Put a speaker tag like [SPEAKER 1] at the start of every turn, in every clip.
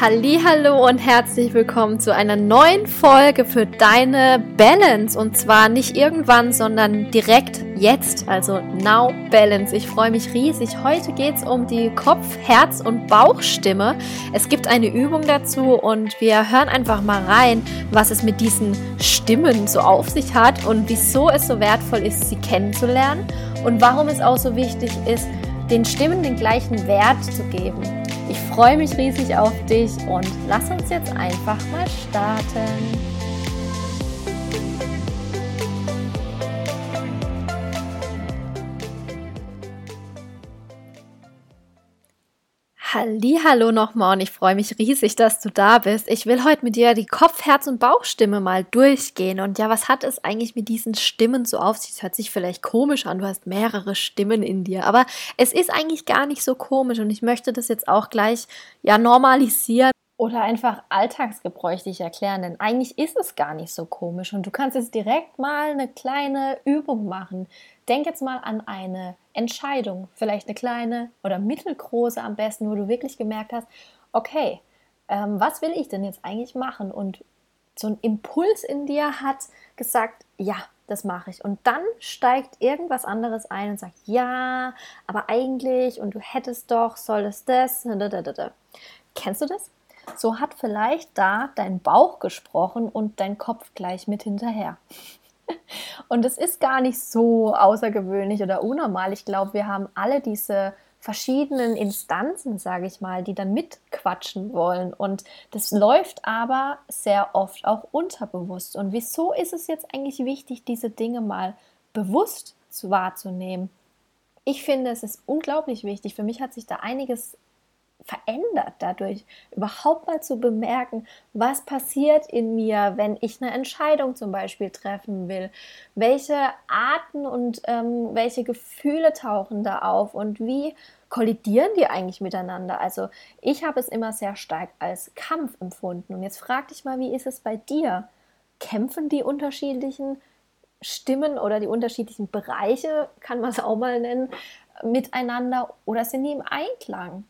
[SPEAKER 1] Hallo und herzlich willkommen zu einer neuen Folge für deine Balance und zwar nicht irgendwann, sondern direkt jetzt, also Now Balance. Ich freue mich riesig. Heute geht es um die Kopf-, Herz- und Bauchstimme. Es gibt eine Übung dazu und wir hören einfach mal rein, was es mit diesen Stimmen so auf sich hat und wieso es so wertvoll ist, sie kennenzulernen und warum es auch so wichtig ist, den Stimmen den gleichen Wert zu geben. Freue mich riesig auf dich und lass uns jetzt einfach mal starten. Hallo nochmal und ich freue mich riesig, dass du da bist. Ich will heute mit dir die Kopf-, Herz- und Bauchstimme mal durchgehen. Und ja, was hat es eigentlich mit diesen Stimmen so auf sich? Es hört sich vielleicht komisch an, du hast mehrere Stimmen in dir, aber es ist eigentlich gar nicht so komisch und ich möchte das jetzt auch gleich ja normalisieren oder einfach alltagsgebräuchlich erklären, denn eigentlich ist es gar nicht so komisch und du kannst jetzt direkt mal eine kleine Übung machen. Denk jetzt mal an eine Entscheidung, vielleicht eine kleine oder mittelgroße am besten, wo du wirklich gemerkt hast, okay, ähm, was will ich denn jetzt eigentlich machen? Und so ein Impuls in dir hat gesagt, ja, das mache ich. Und dann steigt irgendwas anderes ein und sagt, ja, aber eigentlich und du hättest doch, solltest das. Kennst du das? So hat vielleicht da dein Bauch gesprochen und dein Kopf gleich mit hinterher. Und es ist gar nicht so außergewöhnlich oder unnormal. Ich glaube, wir haben alle diese verschiedenen Instanzen, sage ich mal, die dann mitquatschen wollen. Und das läuft aber sehr oft auch unterbewusst. Und wieso ist es jetzt eigentlich wichtig, diese Dinge mal bewusst wahrzunehmen? Ich finde, es ist unglaublich wichtig. Für mich hat sich da einiges verändert dadurch, überhaupt mal zu bemerken, was passiert in mir, wenn ich eine Entscheidung zum Beispiel treffen will, welche Arten und ähm, welche Gefühle tauchen da auf und wie kollidieren die eigentlich miteinander? Also ich habe es immer sehr stark als Kampf empfunden. Und jetzt frag dich mal, wie ist es bei dir? Kämpfen die unterschiedlichen Stimmen oder die unterschiedlichen Bereiche, kann man es auch mal nennen, miteinander oder sind die im Einklang?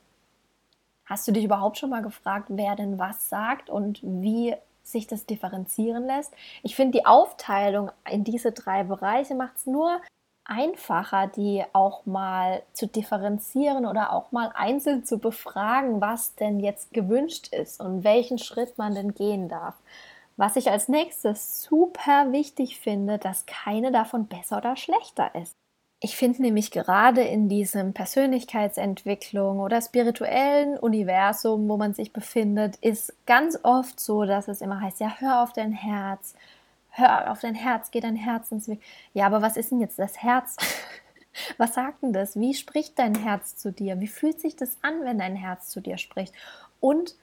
[SPEAKER 1] Hast du dich überhaupt schon mal gefragt, wer denn was sagt und wie sich das differenzieren lässt? Ich finde, die Aufteilung in diese drei Bereiche macht es nur einfacher, die auch mal zu differenzieren oder auch mal einzeln zu befragen, was denn jetzt gewünscht ist und welchen Schritt man denn gehen darf. Was ich als nächstes super wichtig finde, dass keine davon besser oder schlechter ist. Ich finde nämlich gerade in diesem Persönlichkeitsentwicklung oder spirituellen Universum, wo man sich befindet, ist ganz oft so, dass es immer heißt, ja, hör auf dein Herz, hör auf dein Herz, geh dein Herzensweg. Ja, aber was ist denn jetzt das Herz? Was sagt denn das? Wie spricht dein Herz zu dir? Wie fühlt sich das an, wenn dein Herz zu dir spricht? Und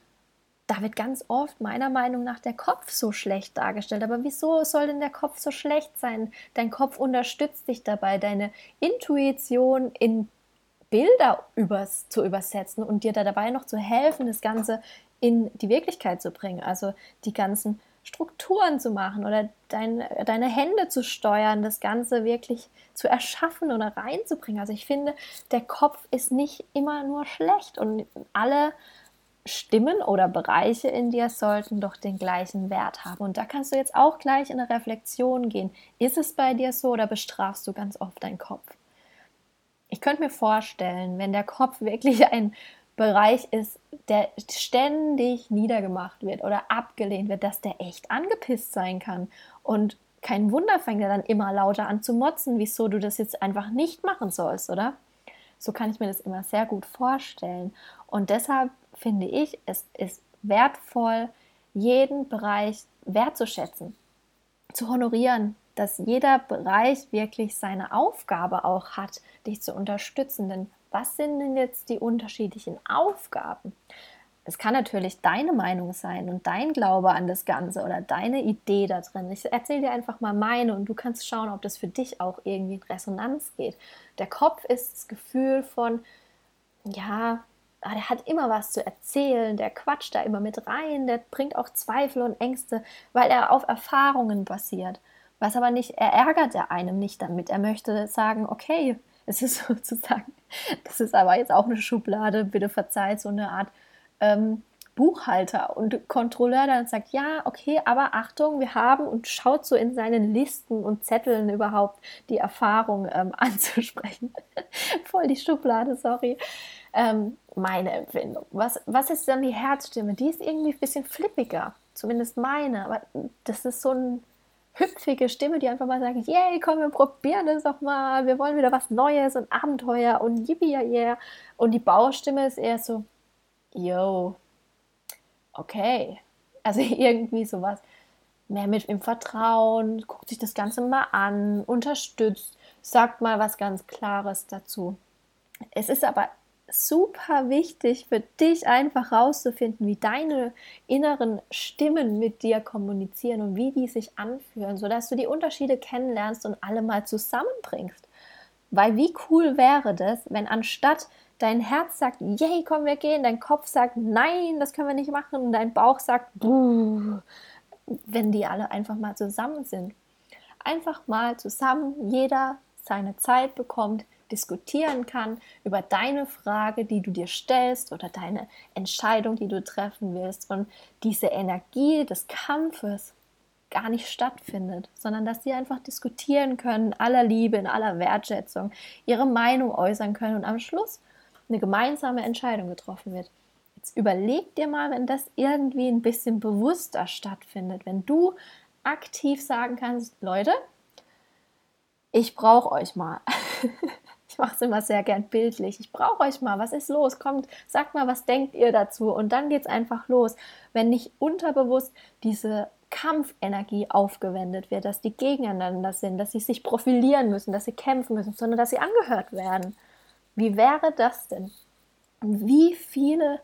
[SPEAKER 1] da wird ganz oft meiner Meinung nach der Kopf so schlecht dargestellt. Aber wieso soll denn der Kopf so schlecht sein? Dein Kopf unterstützt dich dabei, deine Intuition in Bilder übers, zu übersetzen und dir da dabei noch zu helfen, das Ganze in die Wirklichkeit zu bringen. Also die ganzen Strukturen zu machen oder dein, deine Hände zu steuern, das Ganze wirklich zu erschaffen oder reinzubringen. Also ich finde, der Kopf ist nicht immer nur schlecht und alle Stimmen oder Bereiche in dir sollten doch den gleichen Wert haben. Und da kannst du jetzt auch gleich in eine Reflexion gehen. Ist es bei dir so oder bestrafst du ganz oft deinen Kopf? Ich könnte mir vorstellen, wenn der Kopf wirklich ein Bereich ist, der ständig niedergemacht wird oder abgelehnt wird, dass der echt angepisst sein kann. Und kein Wunder fängt er dann immer lauter an zu motzen, wieso du das jetzt einfach nicht machen sollst, oder? So kann ich mir das immer sehr gut vorstellen. Und deshalb finde ich, es ist wertvoll, jeden Bereich wertzuschätzen, zu honorieren, dass jeder Bereich wirklich seine Aufgabe auch hat, dich zu unterstützen. Denn was sind denn jetzt die unterschiedlichen Aufgaben? Es kann natürlich deine Meinung sein und dein Glaube an das Ganze oder deine Idee da drin. Ich erzähle dir einfach mal meine und du kannst schauen, ob das für dich auch irgendwie in Resonanz geht. Der Kopf ist das Gefühl von, ja, ah, der hat immer was zu erzählen, der quatscht da immer mit rein, der bringt auch Zweifel und Ängste, weil er auf Erfahrungen basiert. Was aber nicht, er ärgert er einem nicht damit. Er möchte sagen, okay, es ist sozusagen, das ist aber jetzt auch eine Schublade, bitte verzeiht, so eine Art ähm, Buchhalter und Kontrolleur dann sagt, ja, okay, aber Achtung, wir haben und schaut so in seinen Listen und Zetteln überhaupt die Erfahrung ähm, anzusprechen. Voll die Schublade, sorry. Ähm, meine Empfindung. Was, was ist dann die Herzstimme? Die ist irgendwie ein bisschen flippiger, zumindest meine, aber das ist so eine hüpfige Stimme, die einfach mal sagt, yay, komm, wir probieren das doch mal, wir wollen wieder was Neues und Abenteuer und yippie, yeah. Und die Baustimme ist eher so, yo, okay. Also irgendwie sowas mehr mit im Vertrauen, guckt sich das Ganze mal an, unterstützt, sagt mal was ganz Klares dazu. Es ist aber super wichtig für dich einfach rauszufinden, wie deine inneren Stimmen mit dir kommunizieren und wie die sich anfühlen, sodass du die Unterschiede kennenlernst und alle mal zusammenbringst. Weil wie cool wäre das, wenn anstatt dein Herz sagt, yay, komm, wir gehen, dein Kopf sagt, nein, das können wir nicht machen, und dein Bauch sagt, Buh, wenn die alle einfach mal zusammen sind. Einfach mal zusammen, jeder seine Zeit bekommt, diskutieren kann über deine Frage, die du dir stellst oder deine Entscheidung, die du treffen willst und diese Energie des Kampfes gar nicht stattfindet, sondern dass sie einfach diskutieren können, aller Liebe, in aller Wertschätzung, ihre Meinung äußern können und am Schluss eine gemeinsame Entscheidung getroffen wird. Jetzt überleg dir mal, wenn das irgendwie ein bisschen bewusster stattfindet, wenn du aktiv sagen kannst, Leute, ich brauche euch mal. mache es immer sehr gern bildlich. Ich brauche euch mal. Was ist los? Kommt, sagt mal, was denkt ihr dazu? Und dann geht es einfach los. Wenn nicht unterbewusst diese Kampfenergie aufgewendet wird, dass die gegeneinander sind, dass sie sich profilieren müssen, dass sie kämpfen müssen, sondern dass sie angehört werden. Wie wäre das denn? Und wie viele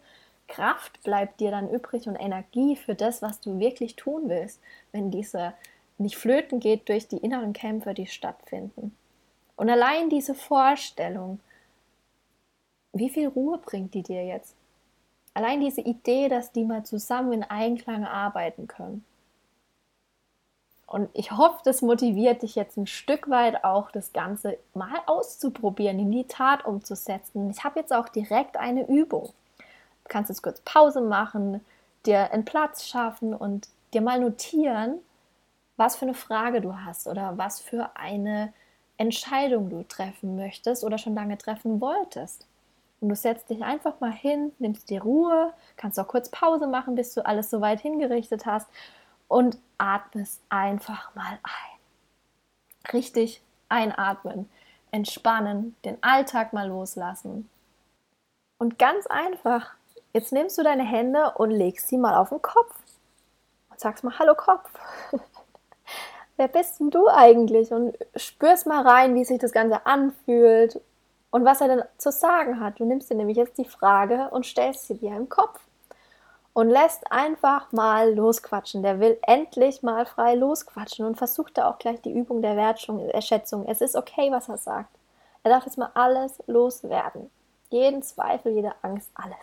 [SPEAKER 1] Kraft bleibt dir dann übrig und Energie für das, was du wirklich tun willst, wenn diese nicht flöten geht durch die inneren Kämpfe, die stattfinden. Und allein diese Vorstellung, wie viel Ruhe bringt die dir jetzt? Allein diese Idee, dass die mal zusammen in Einklang arbeiten können. Und ich hoffe, das motiviert dich jetzt ein Stück weit auch, das Ganze mal auszuprobieren, in die Tat umzusetzen. Ich habe jetzt auch direkt eine Übung. Du kannst jetzt kurz Pause machen, dir einen Platz schaffen und dir mal notieren, was für eine Frage du hast oder was für eine Entscheidung du treffen möchtest oder schon lange treffen wolltest. Und du setzt dich einfach mal hin, nimmst dir Ruhe, kannst auch kurz Pause machen, bis du alles so weit hingerichtet hast und atmest einfach mal ein. Richtig einatmen, entspannen, den Alltag mal loslassen. Und ganz einfach, jetzt nimmst du deine Hände und legst sie mal auf den Kopf und sagst mal Hallo Kopf. Wer bist denn du eigentlich? Und spürst mal rein, wie sich das Ganze anfühlt und was er denn zu sagen hat. Du nimmst dir nämlich jetzt die Frage und stellst sie dir im Kopf und lässt einfach mal losquatschen. Der will endlich mal frei losquatschen und versucht da auch gleich die Übung der Wertschätzung. Es ist okay, was er sagt. Er darf jetzt mal alles loswerden. Jeden Zweifel, jede Angst, alles.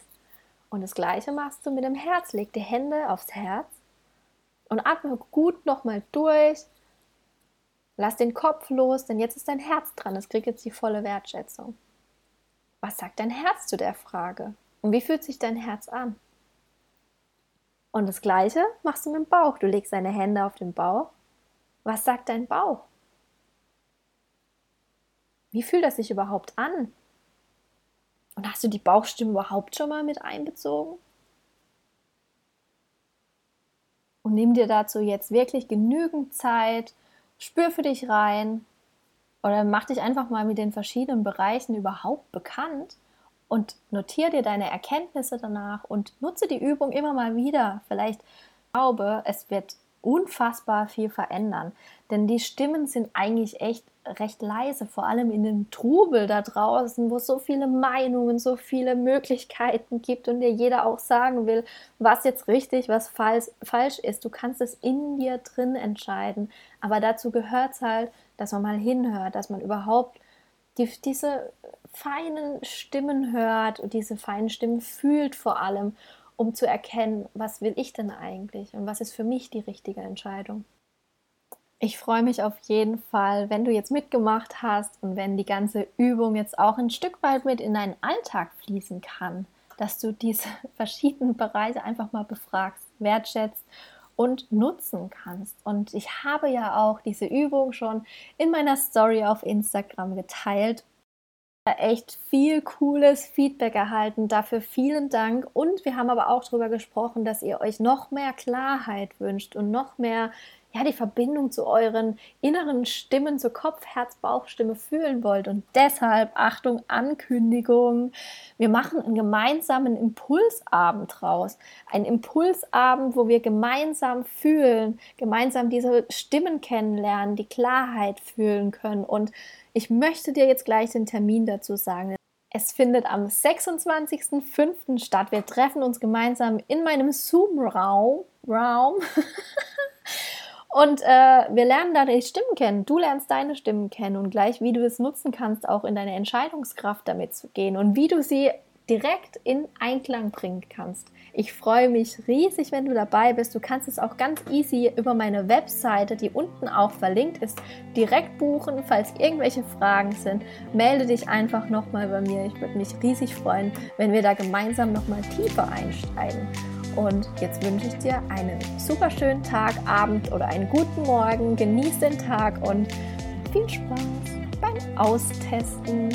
[SPEAKER 1] Und das Gleiche machst du mit dem Herz. Leg die Hände aufs Herz und atme gut nochmal durch. Lass den Kopf los, denn jetzt ist dein Herz dran. Es kriegt jetzt die volle Wertschätzung. Was sagt dein Herz zu der Frage? Und wie fühlt sich dein Herz an? Und das Gleiche machst du mit dem Bauch. Du legst deine Hände auf den Bauch. Was sagt dein Bauch? Wie fühlt das sich überhaupt an? Und hast du die Bauchstimme überhaupt schon mal mit einbezogen? Und nimm dir dazu jetzt wirklich genügend Zeit, spür für dich rein oder mach dich einfach mal mit den verschiedenen Bereichen überhaupt bekannt und notiere dir deine Erkenntnisse danach und nutze die Übung immer mal wieder. Vielleicht glaube, es wird unfassbar viel verändern, denn die Stimmen sind eigentlich echt recht leise, vor allem in dem Trubel da draußen, wo es so viele Meinungen, so viele Möglichkeiten gibt und dir jeder auch sagen will, was jetzt richtig, was falsch, ist. Du kannst es in dir drin entscheiden, aber dazu gehört es halt, dass man mal hinhört, dass man überhaupt die, diese feinen Stimmen hört und diese feinen Stimmen fühlt vor allem, um zu erkennen, was will ich denn eigentlich und was ist für mich die richtige Entscheidung. Ich freue mich auf jeden Fall, wenn du jetzt mitgemacht hast und wenn die ganze Übung jetzt auch ein Stück weit mit in deinen Alltag fließen kann. dass du diese verschiedenen Bereiche einfach mal befragst, wertschätzt und nutzen kannst. Und ich habe ja auch diese Übung schon in meiner Story auf Instagram geteilt. Echt viel cooles Feedback erhalten. Dafür vielen Dank. Und wir haben aber auch darüber gesprochen, dass ihr euch noch mehr Klarheit wünscht und noch mehr ja, die Verbindung zu euren inneren Stimmen, zur Kopf, Herz, Bauchstimme fühlen wollt. Und deshalb, Achtung, Ankündigung, wir machen einen gemeinsamen Impulsabend raus. Ein Impulsabend, wo wir gemeinsam fühlen, gemeinsam diese Stimmen kennenlernen, die Klarheit fühlen können. Und ich möchte dir jetzt gleich den Termin dazu sagen. Es findet am 26.05. statt. Wir treffen uns gemeinsam in meinem Zoom-Raum. Raum. Und äh, wir lernen da die Stimmen kennen. Du lernst deine Stimmen kennen und gleich, wie du es nutzen kannst, auch in deine Entscheidungskraft damit zu gehen und wie du sie direkt in Einklang bringen kannst. Ich freue mich riesig, wenn du dabei bist. Du kannst es auch ganz easy über meine Webseite, die unten auch verlinkt ist, direkt buchen. Falls irgendwelche Fragen sind, melde dich einfach nochmal bei mir. Ich würde mich riesig freuen, wenn wir da gemeinsam nochmal tiefer einsteigen. Und jetzt wünsche ich dir einen super schönen Tag, Abend oder einen guten Morgen. Genieß den Tag und viel Spaß beim Austesten.